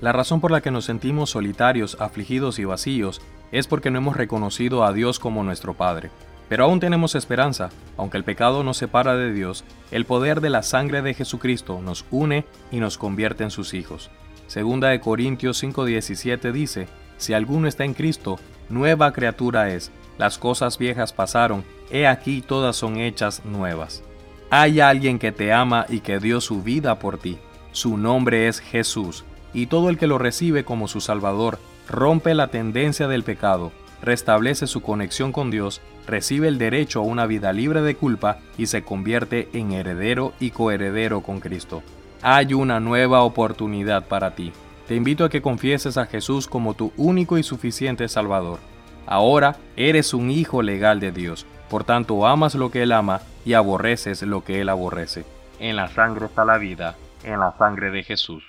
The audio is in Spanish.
La razón por la que nos sentimos solitarios, afligidos y vacíos es porque no hemos reconocido a Dios como nuestro Padre. Pero aún tenemos esperanza, aunque el pecado nos separa de Dios, el poder de la sangre de Jesucristo nos une y nos convierte en sus hijos. Segunda de Corintios 5:17 dice, Si alguno está en Cristo, nueva criatura es, las cosas viejas pasaron, he aquí todas son hechas nuevas. Hay alguien que te ama y que dio su vida por ti. Su nombre es Jesús y todo el que lo recibe como su Salvador rompe la tendencia del pecado, restablece su conexión con Dios, recibe el derecho a una vida libre de culpa y se convierte en heredero y coheredero con Cristo. Hay una nueva oportunidad para ti. Te invito a que confieses a Jesús como tu único y suficiente Salvador. Ahora eres un hijo legal de Dios, por tanto amas lo que Él ama y aborreces lo que Él aborrece. En la sangre está la vida, en la sangre de Jesús.